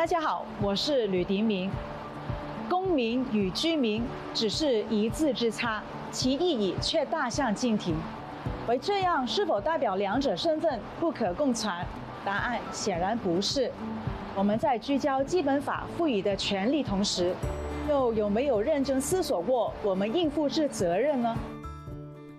大家好，我是吕迪明。公民与居民只是一字之差，其意义却大相径庭。为这样，是否代表两者身份不可共存？答案显然不是。我们在聚焦基本法赋予的权利同时，又有没有认真思索过我们应负之责任呢？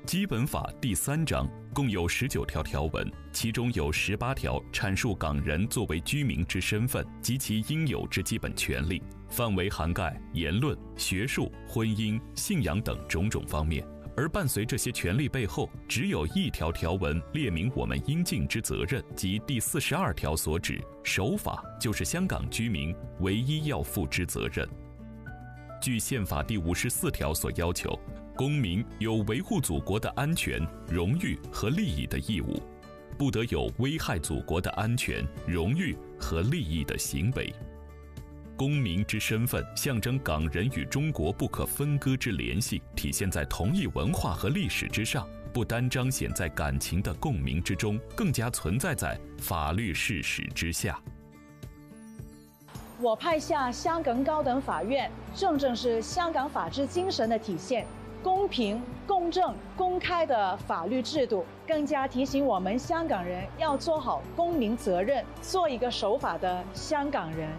基本法第三章共有十九条条文，其中有十八条阐述港人作为居民之身份及其应有之基本权利，范围涵盖言论、学术、婚姻、信仰等种种方面。而伴随这些权利背后，只有一条条文列明我们应尽之责任，即第四十二条所指守法，就是香港居民唯一要负之责任。据宪法第五十四条所要求，公民有维护祖国的安全、荣誉和利益的义务，不得有危害祖国的安全、荣誉和利益的行为。公民之身份象征港人与中国不可分割之联系，体现在同一文化和历史之上，不单彰显在感情的共鸣之中，更加存在在法律事实之下。我派下香港高等法院，正正是香港法治精神的体现，公平、公正、公开的法律制度，更加提醒我们香港人要做好公民责任，做一个守法的香港人。